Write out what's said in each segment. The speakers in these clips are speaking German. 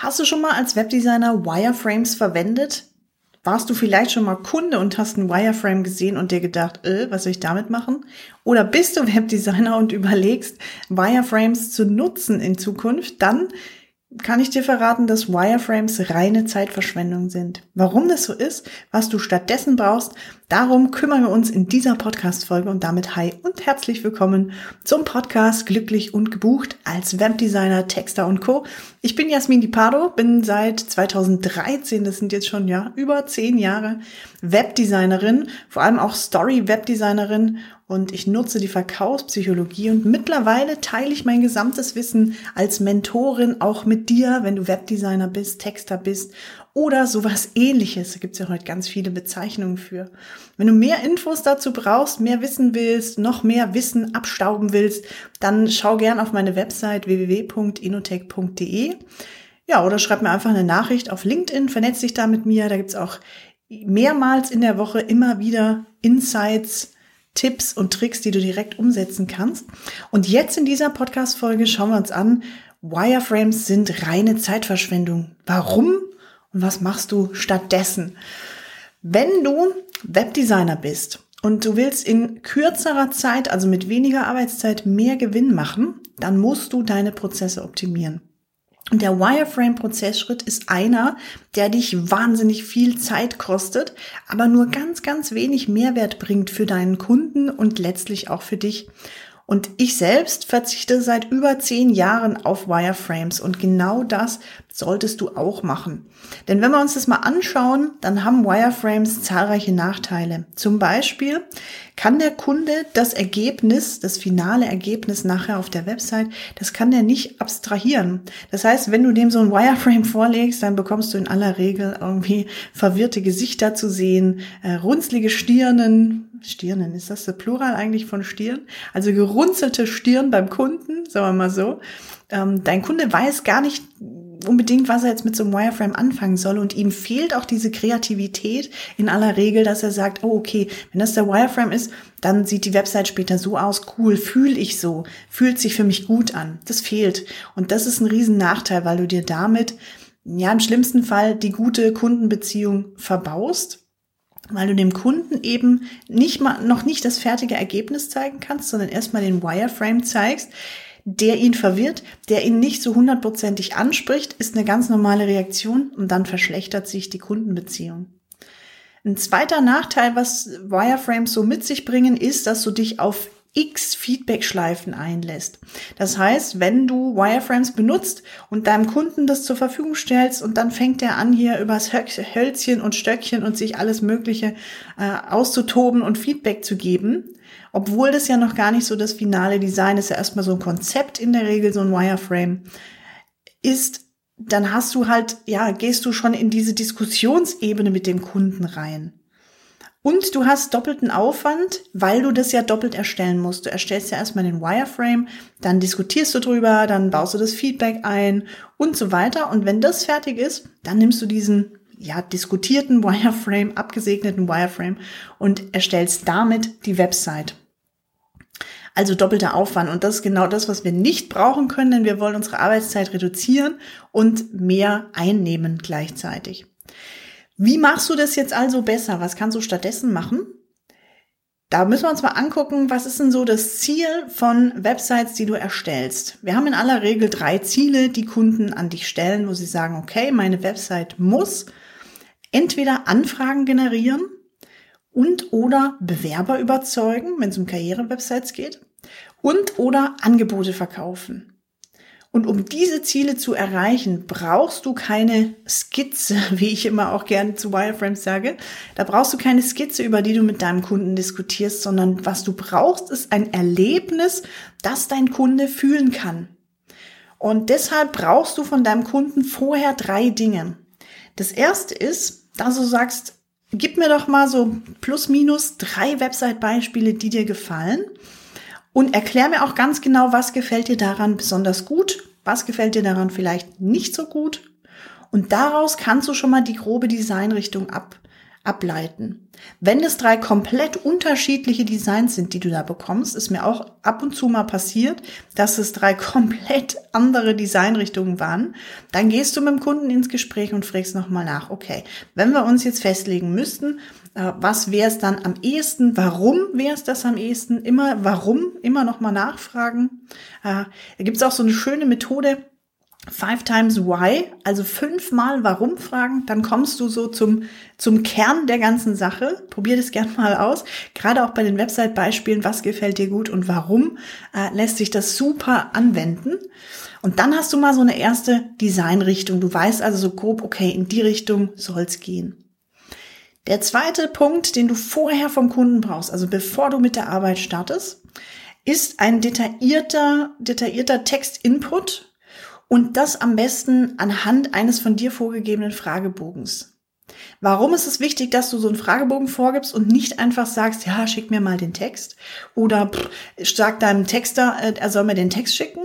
Hast du schon mal als Webdesigner Wireframes verwendet? Warst du vielleicht schon mal Kunde und hast einen Wireframe gesehen und dir gedacht, äh, was soll ich damit machen? Oder bist du Webdesigner und überlegst, Wireframes zu nutzen in Zukunft? Dann kann ich dir verraten, dass Wireframes reine Zeitverschwendung sind. Warum das so ist, was du stattdessen brauchst, darum kümmern wir uns in dieser Podcast-Folge und damit hi und herzlich willkommen zum Podcast Glücklich und gebucht als Webdesigner, Texter und Co. Ich bin Jasmin Di Pardo, bin seit 2013, das sind jetzt schon ja über zehn Jahre, Webdesignerin, vor allem auch Story-Webdesignerin und ich nutze die Verkaufspsychologie und mittlerweile teile ich mein gesamtes Wissen als Mentorin auch mit dir, wenn du Webdesigner bist, Texter bist oder sowas ähnliches. Da gibt es ja heute ganz viele Bezeichnungen für. Wenn du mehr Infos dazu brauchst, mehr wissen willst, noch mehr Wissen abstauben willst, dann schau gern auf meine Website www.inotech.de. Ja, oder schreib mir einfach eine Nachricht auf LinkedIn, vernetz dich da mit mir. Da gibt's auch mehrmals in der Woche immer wieder Insights, Tipps und Tricks, die du direkt umsetzen kannst. Und jetzt in dieser Podcast-Folge schauen wir uns an, Wireframes sind reine Zeitverschwendung. Warum und was machst du stattdessen? Wenn du Webdesigner bist und du willst in kürzerer Zeit, also mit weniger Arbeitszeit, mehr Gewinn machen, dann musst du deine Prozesse optimieren. Und der Wireframe-Prozessschritt ist einer, der dich wahnsinnig viel Zeit kostet, aber nur ganz, ganz wenig Mehrwert bringt für deinen Kunden und letztlich auch für dich. Und ich selbst verzichte seit über zehn Jahren auf Wireframes und genau das solltest du auch machen. Denn wenn wir uns das mal anschauen, dann haben Wireframes zahlreiche Nachteile. Zum Beispiel kann der Kunde das Ergebnis, das finale Ergebnis nachher auf der Website, das kann der nicht abstrahieren. Das heißt, wenn du dem so ein Wireframe vorlegst, dann bekommst du in aller Regel irgendwie verwirrte Gesichter zu sehen, äh, runzlige Stirnen, Stirnen, ist das der Plural eigentlich von Stirn? Also gerunzelte Stirn beim Kunden, sagen wir mal so. Ähm, dein Kunde weiß gar nicht, unbedingt, was er jetzt mit so einem Wireframe anfangen soll. Und ihm fehlt auch diese Kreativität in aller Regel, dass er sagt, oh, okay, wenn das der Wireframe ist, dann sieht die Website später so aus, cool, fühle ich so, fühlt sich für mich gut an. Das fehlt. Und das ist ein riesen Nachteil, weil du dir damit, ja, im schlimmsten Fall die gute Kundenbeziehung verbaust weil du dem Kunden eben nicht mal, noch nicht das fertige Ergebnis zeigen kannst, sondern erstmal den Wireframe zeigst, der ihn verwirrt, der ihn nicht so hundertprozentig anspricht, ist eine ganz normale Reaktion und dann verschlechtert sich die Kundenbeziehung. Ein zweiter Nachteil, was Wireframes so mit sich bringen, ist, dass du dich auf x Feedback-Schleifen einlässt. Das heißt, wenn du Wireframes benutzt und deinem Kunden das zur Verfügung stellst und dann fängt er an, hier übers Hölzchen und Stöckchen und sich alles Mögliche äh, auszutoben und Feedback zu geben, obwohl das ja noch gar nicht so das finale Design ist, ja erstmal so ein Konzept in der Regel, so ein Wireframe, ist, dann hast du halt, ja, gehst du schon in diese Diskussionsebene mit dem Kunden rein. Und du hast doppelten Aufwand, weil du das ja doppelt erstellen musst. Du erstellst ja erstmal den Wireframe, dann diskutierst du drüber, dann baust du das Feedback ein und so weiter. Und wenn das fertig ist, dann nimmst du diesen ja, diskutierten Wireframe, abgesegneten Wireframe und erstellst damit die Website. Also doppelter Aufwand. Und das ist genau das, was wir nicht brauchen können, denn wir wollen unsere Arbeitszeit reduzieren und mehr einnehmen gleichzeitig. Wie machst du das jetzt also besser? Was kannst du stattdessen machen? Da müssen wir uns mal angucken, was ist denn so das Ziel von Websites, die du erstellst. Wir haben in aller Regel drei Ziele, die Kunden an dich stellen, wo sie sagen, okay, meine Website muss entweder Anfragen generieren und oder Bewerber überzeugen, wenn es um Karriere-Websites geht, und oder Angebote verkaufen. Und um diese Ziele zu erreichen, brauchst du keine Skizze, wie ich immer auch gerne zu Wireframes sage. Da brauchst du keine Skizze, über die du mit deinem Kunden diskutierst, sondern was du brauchst, ist ein Erlebnis, das dein Kunde fühlen kann. Und deshalb brauchst du von deinem Kunden vorher drei Dinge. Das erste ist, dass du sagst, gib mir doch mal so plus minus drei Website-Beispiele, die dir gefallen. Und erklär mir auch ganz genau, was gefällt dir daran besonders gut, was gefällt dir daran vielleicht nicht so gut. Und daraus kannst du schon mal die grobe Designrichtung ab, ableiten. Wenn es drei komplett unterschiedliche Designs sind, die du da bekommst, ist mir auch ab und zu mal passiert, dass es drei komplett andere Designrichtungen waren, dann gehst du mit dem Kunden ins Gespräch und fragst nochmal nach, okay, wenn wir uns jetzt festlegen müssten, was wäre es dann am ehesten, warum wäre es das am ehesten, immer warum, immer nochmal nachfragen. Äh, da gibt es auch so eine schöne Methode, Five times why, also fünfmal warum fragen, dann kommst du so zum, zum Kern der ganzen Sache. Probier das gern mal aus. Gerade auch bei den Website-Beispielen, was gefällt dir gut und warum, äh, lässt sich das super anwenden. Und dann hast du mal so eine erste Designrichtung. Du weißt also so grob, okay, in die Richtung soll's gehen. Der zweite Punkt, den du vorher vom Kunden brauchst, also bevor du mit der Arbeit startest, ist ein detaillierter, detaillierter Text-Input und das am besten anhand eines von dir vorgegebenen Fragebogens. Warum ist es wichtig, dass du so einen Fragebogen vorgibst und nicht einfach sagst, ja, schick mir mal den Text oder pff, sag deinem Texter, äh, er soll mir den Text schicken?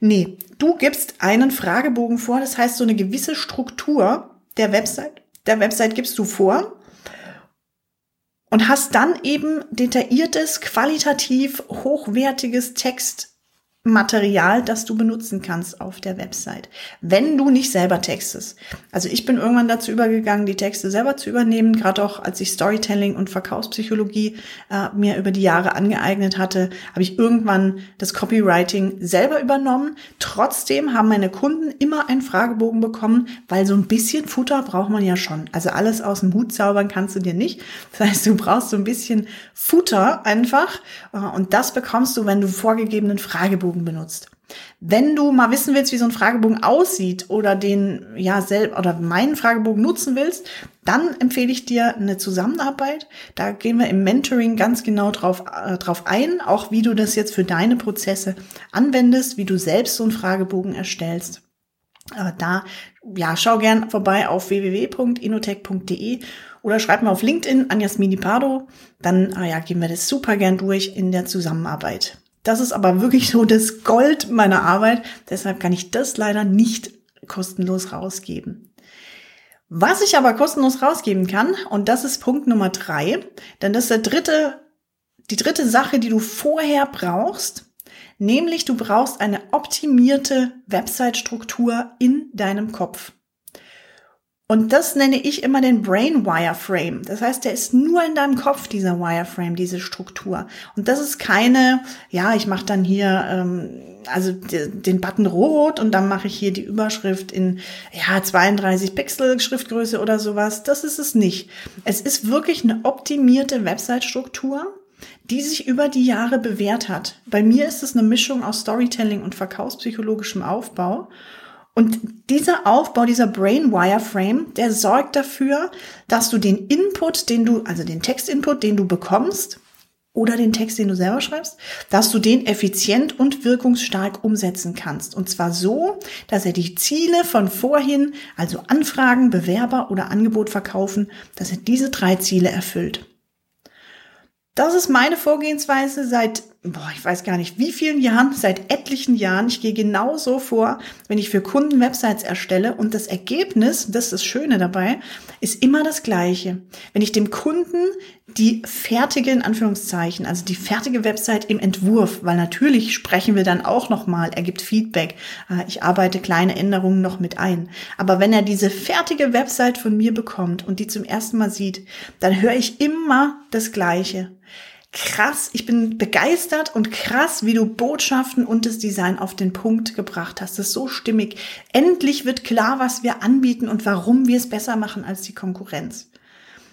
Nee, du gibst einen Fragebogen vor, das heißt so eine gewisse Struktur der Website, der Website gibst du vor und hast dann eben detailliertes, qualitativ hochwertiges Text Material, das du benutzen kannst auf der Website, wenn du nicht selber textest. Also ich bin irgendwann dazu übergegangen, die Texte selber zu übernehmen, gerade auch als ich Storytelling und Verkaufspsychologie äh, mir über die Jahre angeeignet hatte, habe ich irgendwann das Copywriting selber übernommen. Trotzdem haben meine Kunden immer einen Fragebogen bekommen, weil so ein bisschen Futter braucht man ja schon. Also alles aus dem Hut zaubern kannst du dir nicht. Das heißt, du brauchst so ein bisschen Futter einfach äh, und das bekommst du, wenn du vorgegebenen Fragebogen Fragebogen benutzt. Wenn du mal wissen willst, wie so ein Fragebogen aussieht oder den ja selbst oder meinen Fragebogen nutzen willst, dann empfehle ich dir eine Zusammenarbeit. Da gehen wir im Mentoring ganz genau drauf, äh, drauf ein, auch wie du das jetzt für deine Prozesse anwendest, wie du selbst so einen Fragebogen erstellst. Äh, da ja, schau gern vorbei auf www.inotech.de oder schreib mir auf LinkedIn an Jasmini Pardo. Dann ah ja, gehen wir das super gern durch in der Zusammenarbeit. Das ist aber wirklich so das Gold meiner Arbeit. Deshalb kann ich das leider nicht kostenlos rausgeben. Was ich aber kostenlos rausgeben kann, und das ist Punkt Nummer drei, denn das ist der dritte, die dritte Sache, die du vorher brauchst, nämlich du brauchst eine optimierte Website-Struktur in deinem Kopf. Und das nenne ich immer den Brain Wireframe. Das heißt, der ist nur in deinem Kopf, dieser Wireframe, diese Struktur. Und das ist keine, ja, ich mache dann hier ähm, also den Button rot und dann mache ich hier die Überschrift in ja 32 Pixel Schriftgröße oder sowas. Das ist es nicht. Es ist wirklich eine optimierte Website-Struktur, die sich über die Jahre bewährt hat. Bei mir ist es eine Mischung aus Storytelling und verkaufspsychologischem Aufbau. Und dieser Aufbau, dieser Brain Wireframe, der sorgt dafür, dass du den Input, den du, also den Textinput, den du bekommst, oder den Text, den du selber schreibst, dass du den effizient und wirkungsstark umsetzen kannst. Und zwar so, dass er die Ziele von vorhin, also Anfragen, Bewerber oder Angebot verkaufen, dass er diese drei Ziele erfüllt. Das ist meine Vorgehensweise seit boah, ich weiß gar nicht, wie vielen Jahren, seit etlichen Jahren. Ich gehe genauso vor, wenn ich für Kunden Websites erstelle und das Ergebnis, das ist das Schöne dabei, ist immer das gleiche. Wenn ich dem Kunden die fertige, in Anführungszeichen, also die fertige Website im Entwurf, weil natürlich sprechen wir dann auch nochmal, er gibt Feedback, äh, ich arbeite kleine Änderungen noch mit ein. Aber wenn er diese fertige Website von mir bekommt und die zum ersten Mal sieht, dann höre ich immer das Gleiche krass, ich bin begeistert und krass, wie du Botschaften und das Design auf den Punkt gebracht hast. Das ist so stimmig. Endlich wird klar, was wir anbieten und warum wir es besser machen als die Konkurrenz.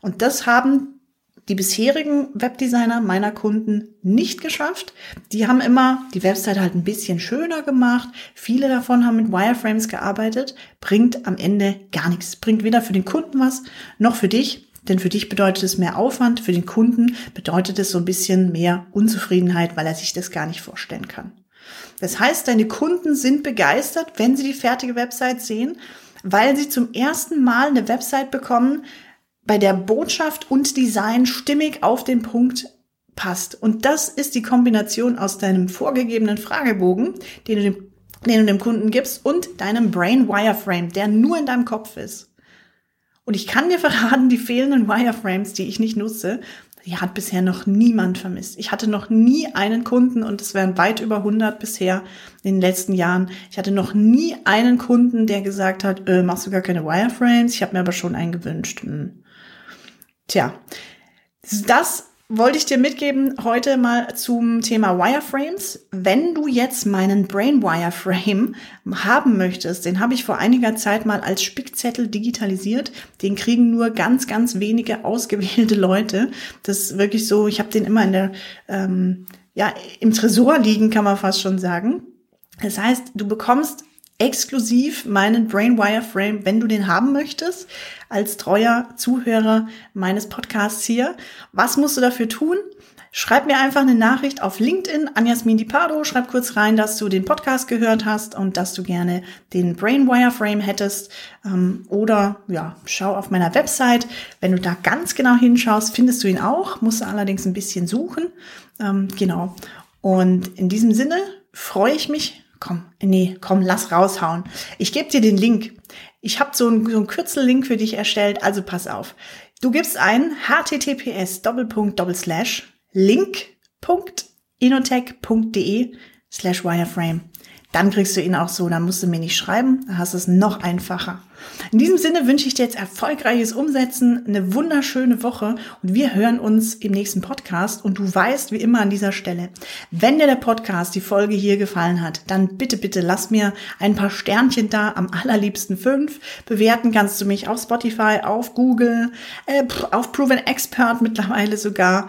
Und das haben die bisherigen Webdesigner meiner Kunden nicht geschafft. Die haben immer die Website halt ein bisschen schöner gemacht. Viele davon haben mit Wireframes gearbeitet. Bringt am Ende gar nichts. Bringt weder für den Kunden was, noch für dich. Denn für dich bedeutet es mehr Aufwand, für den Kunden bedeutet es so ein bisschen mehr Unzufriedenheit, weil er sich das gar nicht vorstellen kann. Das heißt, deine Kunden sind begeistert, wenn sie die fertige Website sehen, weil sie zum ersten Mal eine Website bekommen, bei der Botschaft und Design stimmig auf den Punkt passt. Und das ist die Kombination aus deinem vorgegebenen Fragebogen, den du dem, den du dem Kunden gibst, und deinem Brain Wireframe, der nur in deinem Kopf ist. Und ich kann dir verraten, die fehlenden Wireframes, die ich nicht nutze, die hat bisher noch niemand vermisst. Ich hatte noch nie einen Kunden und es wären weit über 100 bisher in den letzten Jahren. Ich hatte noch nie einen Kunden, der gesagt hat, äh, machst du gar keine Wireframes? Ich habe mir aber schon einen gewünscht. Hm. Tja, das wollte ich dir mitgeben heute mal zum Thema Wireframes. Wenn du jetzt meinen Brain Wireframe haben möchtest, den habe ich vor einiger Zeit mal als Spickzettel digitalisiert. Den kriegen nur ganz, ganz wenige ausgewählte Leute. Das ist wirklich so, ich habe den immer in der, ähm, ja, im Tresor liegen, kann man fast schon sagen. Das heißt, du bekommst exklusiv meinen Brain Wireframe, wenn du den haben möchtest, als treuer Zuhörer meines Podcasts hier. Was musst du dafür tun? Schreib mir einfach eine Nachricht auf LinkedIn an Jasmin Di Pardo. Schreib kurz rein, dass du den Podcast gehört hast und dass du gerne den Brain Wireframe hättest. Ähm, oder ja, schau auf meiner Website. Wenn du da ganz genau hinschaust, findest du ihn auch. Musst du allerdings ein bisschen suchen. Ähm, genau. Und in diesem Sinne freue ich mich komm, nee, komm, lass raushauen. Ich gebe dir den Link. Ich habe so einen, so einen Kürzellink für dich erstellt, also pass auf. Du gibst ein https link.inotech.de slash wireframe. Dann kriegst du ihn auch so, dann musst du mir nicht schreiben, dann hast du es noch einfacher. In diesem Sinne wünsche ich dir jetzt erfolgreiches Umsetzen, eine wunderschöne Woche und wir hören uns im nächsten Podcast und du weißt wie immer an dieser Stelle, wenn dir der Podcast, die Folge hier gefallen hat, dann bitte, bitte lass mir ein paar Sternchen da, am allerliebsten fünf. Bewerten kannst du mich auf Spotify, auf Google, äh, auf Proven Expert mittlerweile sogar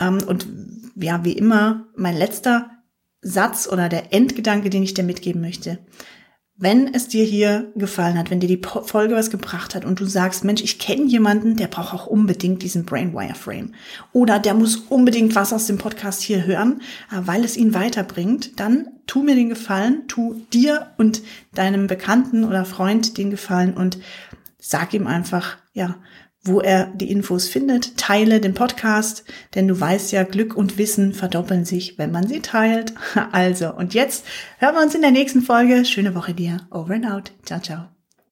ähm, und ja, wie immer, mein letzter Satz oder der Endgedanke, den ich dir mitgeben möchte. Wenn es dir hier gefallen hat, wenn dir die Folge was gebracht hat und du sagst, Mensch, ich kenne jemanden, der braucht auch unbedingt diesen Brainwire Frame oder der muss unbedingt was aus dem Podcast hier hören, äh, weil es ihn weiterbringt, dann tu mir den Gefallen, tu dir und deinem Bekannten oder Freund den Gefallen und sag ihm einfach, ja, wo er die Infos findet. Teile den Podcast, denn du weißt ja, Glück und Wissen verdoppeln sich, wenn man sie teilt. Also, und jetzt hören wir uns in der nächsten Folge. Schöne Woche dir. Over and out. Ciao, ciao.